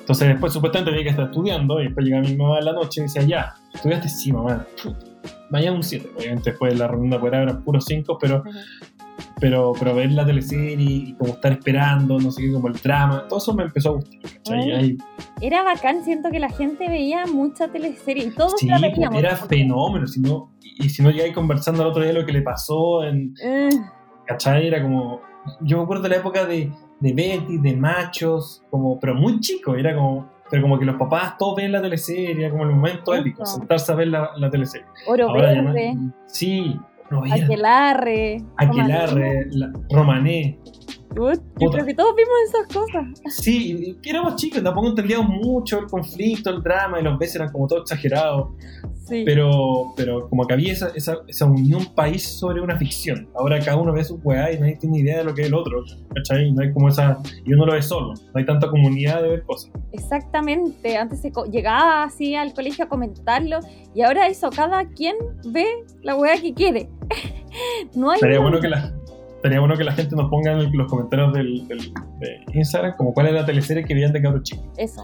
entonces después supuestamente había que estar estudiando, y después llegaba mi mamá en la noche y decía, ya, ¿estudiaste? Sí, mamá. Mañana un 7, obviamente después de la de afuera eran puros 5, pero pero, pero ver la teleserie y como estar esperando, no sé qué, como el drama, todo eso me empezó a gustar. ¿cachai? Ahí- Era bacán, siento que la gente veía mucha teleserie y todos sí, la pues, veíamos. era fenómeno, si no, y si no ahí conversando el otro día lo que le pasó en, Eh, ¿cachai? Era como, yo me acuerdo de la época de, de Betty, de machos, como, pero muy chico, era como, pero como que los papás todos ven la teleserie, era como el momento Eso. épico, sentarse a ver la, la teleserie. Oro Ahora verde, sí, no aquelarre. Aquelarre, la- Romané. Yo creo que todos vimos esas cosas. Sí, y éramos chicos, tampoco entendíamos mucho el conflicto, el drama, y los besos eran como todo exagerados. Sí. Pero, pero como que había esa, esa, esa unión país sobre una ficción. Ahora cada uno ve su weá y nadie tiene idea de lo que es el otro, ¿cachai? No hay como esa. Y uno lo ve solo, no hay tanta comunidad de ver cosas. Exactamente, antes se llegaba así al colegio a comentarlo y ahora eso, cada quien ve la weá que quiere. no hay... Una- bueno que la. Estaría bueno que la gente nos ponga en los comentarios del, del- de Instagram como cuál es la teleserie que veían de cabros chicos, Eso,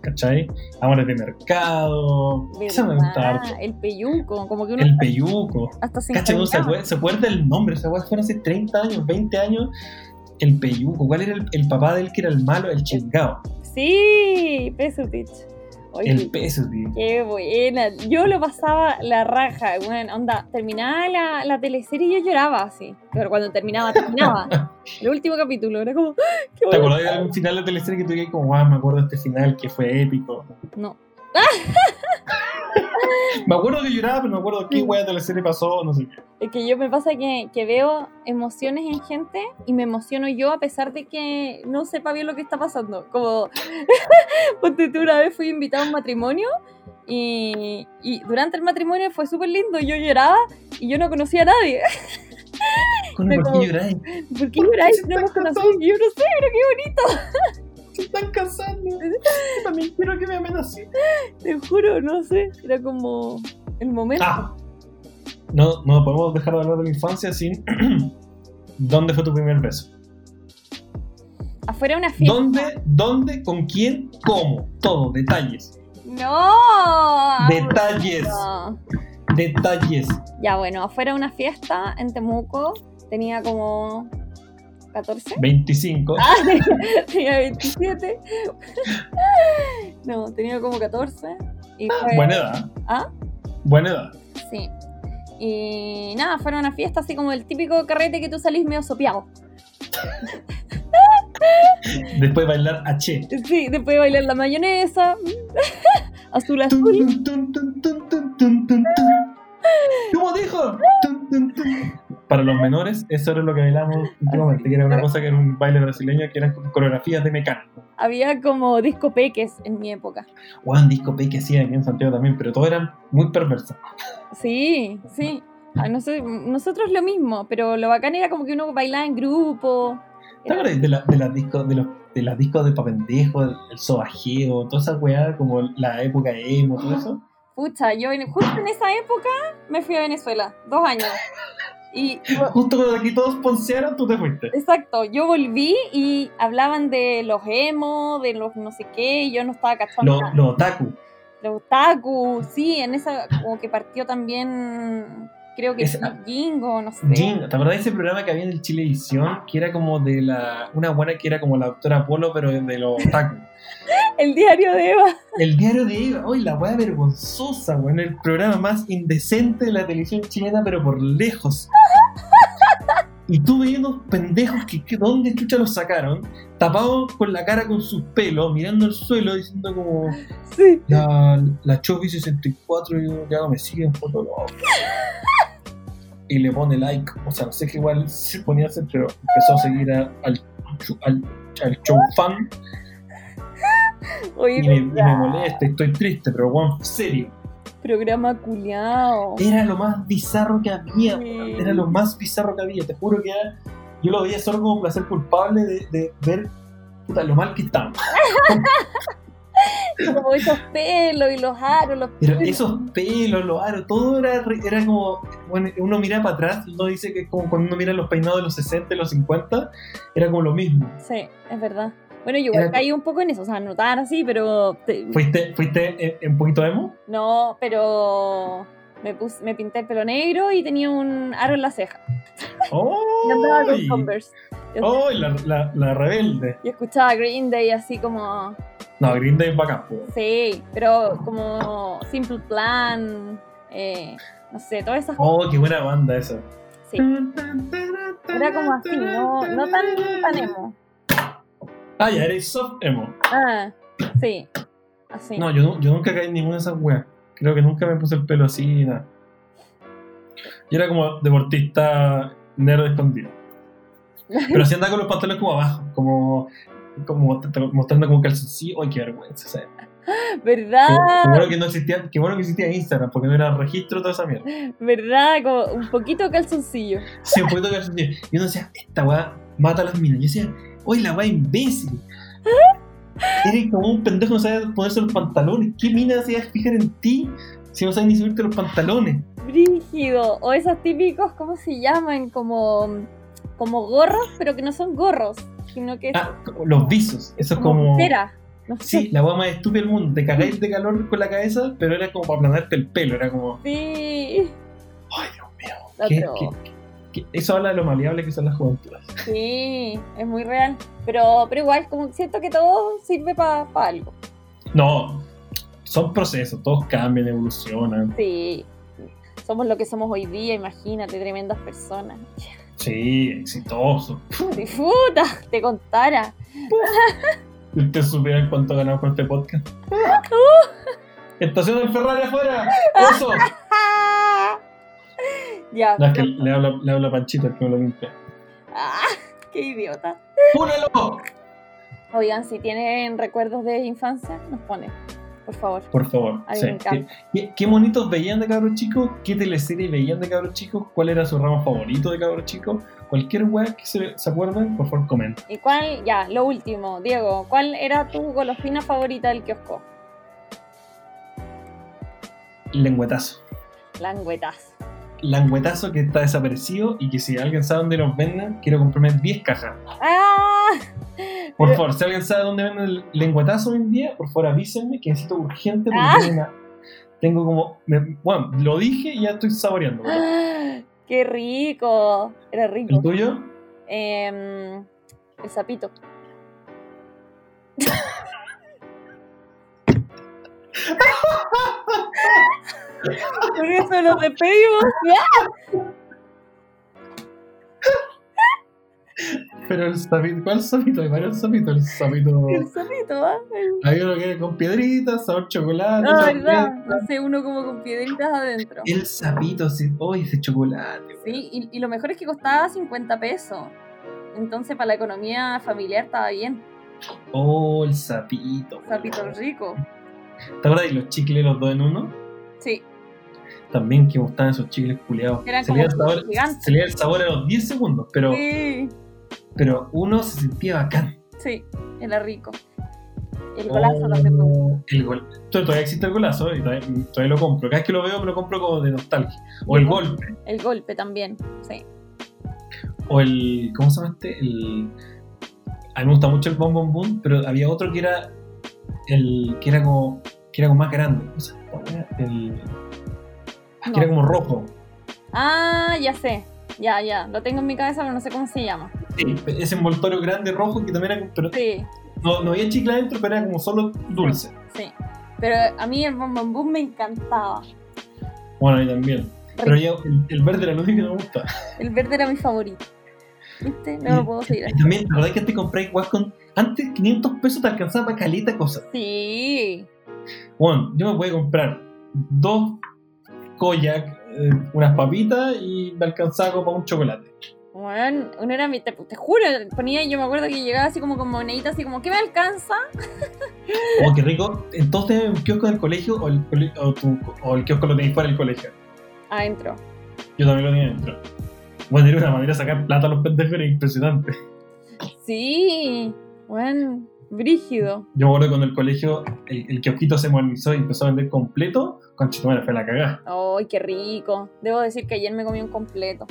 ¿cachai? Amores de mercado. Esa me gusta ¿verdad? harto. el peyuco, como que uno El peyuco. hasta se Cacha, uno se acuerda, se acuerda el nombre, se acuerda, fueron hace 30 años, 20 años. El peyuco, ¿cuál era el, el papá de él que era el malo? El chingado. Sí, Pesutich. Oye, El peso, tío. Qué buena. Yo lo pasaba la raja, bueno, onda, terminaba la, la teleserie y yo lloraba así. Pero cuando terminaba, terminaba. El último capítulo, era como, qué ¿Te acordás de algún final de teleserie que tú digas como, ah, me acuerdo de este final que fue épico? No. Me acuerdo que lloraba, pero no me acuerdo qué wea de teleserie pasó, no sé qué. Es que yo me pasa que, que veo emociones en gente y me emociono yo a pesar de que no sepa bien lo que está pasando. Como, ponte tú, una vez fui invitada a un matrimonio y, y durante el matrimonio fue súper lindo. Yo lloraba y yo no conocía a nadie. ¿Por qué lloráis? ¿Por qué lloráis? No nos conocemos. Yo no sé, pero qué bonito. Se están casando. Yo también quiero que me amen así. Te juro, no sé. Era como el momento. Ah, no, no podemos dejar de hablar de la infancia sin. ¿Dónde fue tu primer beso? Afuera de una fiesta. ¿Dónde, dónde, con quién, cómo? Todo, detalles. No. Detalles. No. Detalles. Ya, bueno, afuera de una fiesta en Temuco. Tenía como 14. 25. Ah, tenía 27. No, tenía como 14. Y fue, Buena edad. ¿Ah? Buena edad. Sí. Y nada, fueron a una fiesta así como el típico carrete que tú salís medio sopeado. Después bailar H. Sí, después de bailar la mayonesa. azul azul. tun, tun, tun. ¿Cómo dijo? Para los menores, eso era lo que bailamos últimamente, que era una cosa que era un baile brasileño que eran como coreografías de mecano. Había como disco peques en mi época. Juan disco que hacía aquí en Santiago también, pero todos eran muy perversos. Sí, sí. Ah, no sé, nosotros lo mismo, pero lo bacán era como que uno bailaba en grupo. ¿Te acuerdas de, la- de las discos de los de las discos de papendejo, el, el sobajeo, toda esa weá, como la época emo, todo eso? Pucha, yo en- justo en esa época me fui a Venezuela, dos años. Y, Justo cuando aquí todos poncearon, tú te fuiste. exacto, yo volví y hablaban de los emo, de los no sé qué, y yo no estaba cachando Los nada. lo otaku. Los otaku, sí, en esa como que partió también, creo que Esa- Jingo, no sé. Jin, ¿te acordás de ese programa que había en el Chilevisión? Que era como de la. Una buena que era como la doctora Polo, pero de los otaku. El diario de Eva. El diario de Eva, hoy la weá vergonzosa, weón. El programa más indecente de la televisión chilena, pero por lejos. Y tú veías unos pendejos que, que ¿dónde chucha los sacaron? Tapados con la cara con sus pelos, mirando el suelo, diciendo como Sí. la, la Chofi 64 y ya no me siguen Fotolog. Y le pone like, o sea, no sé qué igual se ponía a hacer, pero empezó a seguir a- al, al, al show fan Oye, y me, y me molesta, estoy triste, pero weón, serio. Programa culiao. Era lo más bizarro que había, Sí. era lo más bizarro que había, te juro que era- yo lo veía solo como placer culpable de, de ver puta, lo mal que estaba. Como esos pelos y los aros, los Pero pelos. esos pelos, los aros, todo era, era como, bueno, uno mira para atrás uno dice que como cuando uno mira los peinados de los 60 y los 50, era como lo mismo. Sí, es verdad. Bueno, yo igual caí un poco en eso, o sea, no tan así, pero... te- ¿Fuiste, fuiste en, en poquito emo? No, pero me, puse, me pinté el pelo negro y tenía un aro en la ceja. Y andaba con. Converse. ¡Ay! La, la, la rebelde. Y escuchaba Green Day así como. No, Green Day es bacán, po. Sí, pero como Simple Plan. eh, no sé, todas esas Oh, qué buena banda esa. Sí. Era como así, no, no tan, tan emo. Ah, ya eres soft emo. Ah, sí. Así. No, yo, yo nunca caí en ninguna de esas weas. Creo que nunca me puse el pelo así nada. Yo era como deportista nerd escondido. Pero así andaba con los pantalones como abajo, como, como mostrando como calzoncillo. ¡Ay, qué vergüenza! ¿Verdad? qué bueno que no existía, qué bueno que existía Instagram, porque no era registro toda esa mierda. ¿Verdad? Como un poquito calzoncillo. Sí, un poquito de calzoncillo. Y uno decía, esta wea mata a las minas. Yo decía, ¡Oye, la wea imbécil! Eres como un pendejo, no sabes ponerse los pantalones. ¿Qué mina se va a fijar en ti si no sabes ni subirte los pantalones? Brígido. O esos típicos, ¿cómo se llaman? Como, como gorros, pero que no son gorros, sino que Ah, los visos. Eso es como. No sé. Sí, la weá más estúpida del mundo. Te cagáis de calor con la cabeza, pero era como para aplanarte el pelo. Era como, Sí. ay, Dios mío. La ¿qué- droga. qué- qué- Eso habla de lo maleable que son las juventudes. Sí, es muy real. Pero, pero igual, como siento que todo sirve para algo. No, son procesos, todos cambian, evolucionan. Sí. Somos lo que somos hoy día, imagínate, tremendas personas. Sí, exitoso. Disfruta, te contara. Ustedes supieran cuánto ganamos con este podcast. Estación del Ferrari afuera. Eso. ¡Ah! Ya. No, es que pero- le habla, le habla Panchito el que me lo limpia. ¡Ah! ¡Qué idiota! ¡Púnelo! Oigan, si tienen recuerdos de infancia, nos ponen, por favor. Por favor. Sí. ¿Qué, qué, qué monitos veían de cabros chicos? ¿Qué teleserie veían de cabros chicos? ¿Cuál era su ramo favorito de cabros chicos? Cualquier weá que se, se acuerden, por favor, comenten. ¿Y cuál? Ya, lo último, Diego, ¿cuál era tu golosina favorita del kiosco? Lengüetazo. Langüetas. Langüetazo que está desaparecido y que si alguien sabe dónde los venden, quiero comprarme 10 cajas. ¡Ah! Por Pero- favor, si alguien sabe dónde venden el lengüetazo hoy en día, por favor avísenme que necesito urgente porque Ah. tengo, una- tengo como... me- bueno, lo dije y ya estoy saboreando. ¡Ah! ¡Qué rico! Era rico. ¿El tuyo? Em, el sapito. Por eso nos despedimos. Pero el sapito, ¿cuál sapito? Hay varios sapitos. El sapito... El sapito, ¿ah? El- Hay uno que es con piedritas, sabor chocolate. No, sabor verdad. No sé, uno como con piedritas adentro. El sapito, sí. ¡Uy, ese chocolate! Sí, y, y lo mejor es que costaba 50 pesos. Entonces, para la economía familiar estaba bien. Oh, el sapito. Sapito rico. ¿Te acuerdas de los chicles los dos en uno? Sí. También que me gustaban esos chicles culiados. Eran Se le, sabor, se le el sabor a los 10 segundos, pero, Sí, pero uno se sentía bacán. sí, era rico. El golazo también. Oh, El gol. Todavía existe el golazo y todavía, todavía lo compro. Cada vez que lo veo me lo compro como de nostalgia. O el golpe. El golpe también, sí. O el. ¿Cómo se llama este? El. A mí me gusta mucho el Bom Bom Boom, pero había otro que era. El. que era como. que era como más grande. ¿Cómo se llama esta wea? El. No. Que era como rojo. Ah, ya sé. Ya, ya. Lo tengo en mi cabeza, pero no sé cómo se llama. Sí, ese envoltorio grande rojo que también era. Pero Sí, no, no había chicle adentro, pero era como solo dulce. sí. Pero a mí el Bom Bom Boom me encantaba. Bueno, a mí también. Pero ya el, el verde era el único que me gusta. El verde era mi favorito. ¿Viste? No lo puedo seguir. Y también, la verdad es que te compré igual con. Antes 500 pesos te alcanzaba para caleta cosas. Sí. Bueno, yo me podía comprar dos koyak, eh, unas papitas y me alcanzaba como para un chocolate. Bueno, uno era mi. Te, te juro, ponía. Yo me acuerdo que llegaba así como con moneditas, así como, ¿qué me alcanza? Oh, qué rico. Entonces un kiosco del colegio o el, o tu- o el kiosco lo tenías fuera del colegio. Adentro. Yo también lo tenía dentro. Bueno, era una manera de sacar plata a los pendejos, era impresionante. Sí. Bueno, brígido. Yo me acuerdo cuando el colegio, el, el kiosquito se modernizó y empezó a vender completo, con Chitumare fue la cagada. ¡Ay, qué rico! Debo decir que ayer me comí un completo.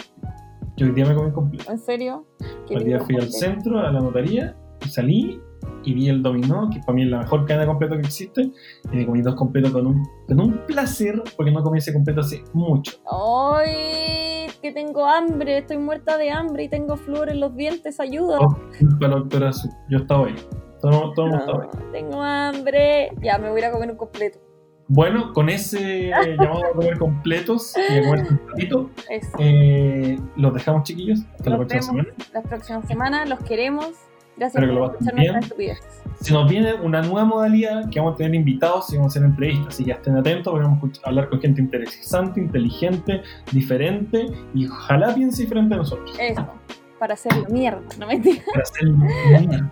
Yo hoy día me comí completo. ¿En serio? Qué Hoy día fui al centro, a la notaría, y salí y vi el dominó, que para mí es la mejor cadena de completo que existe, y me comí dos completos con un, con un placer, porque no comí ese completo hace mucho. ¡Ay! Que tengo hambre, estoy muerta de hambre y tengo flúor en los dientes, ayuda. Oh, doctora. Yo estaba ahí. Todo, todo mundo estaba ahí. No, tengo hambre. Ya, me voy a ir a comer un completo. Bueno, con ese llamado a comer completos y a comer Eso. eh, los dejamos chiquillos. Hasta la próxima vemos semana. la próxima semana. Los queremos. Gracias por escuchar nuestras estupideces. Se nos viene una nueva modalidad que vamos a tener invitados y vamos a hacer entrevistas, así que estén atentos, porque vamos a hablar con gente interesante, inteligente, diferente y ojalá piense diferente a nosotros. Eso. Para hacerlo mierda. No mentiras. Para hacer un-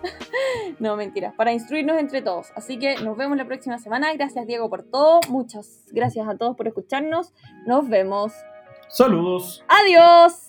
No mentiras. Para instruirnos entre todos. Así que nos vemos la próxima semana. Gracias, Diego, por todo. Muchas gracias a todos por escucharnos. Nos vemos. Saludos. Adiós.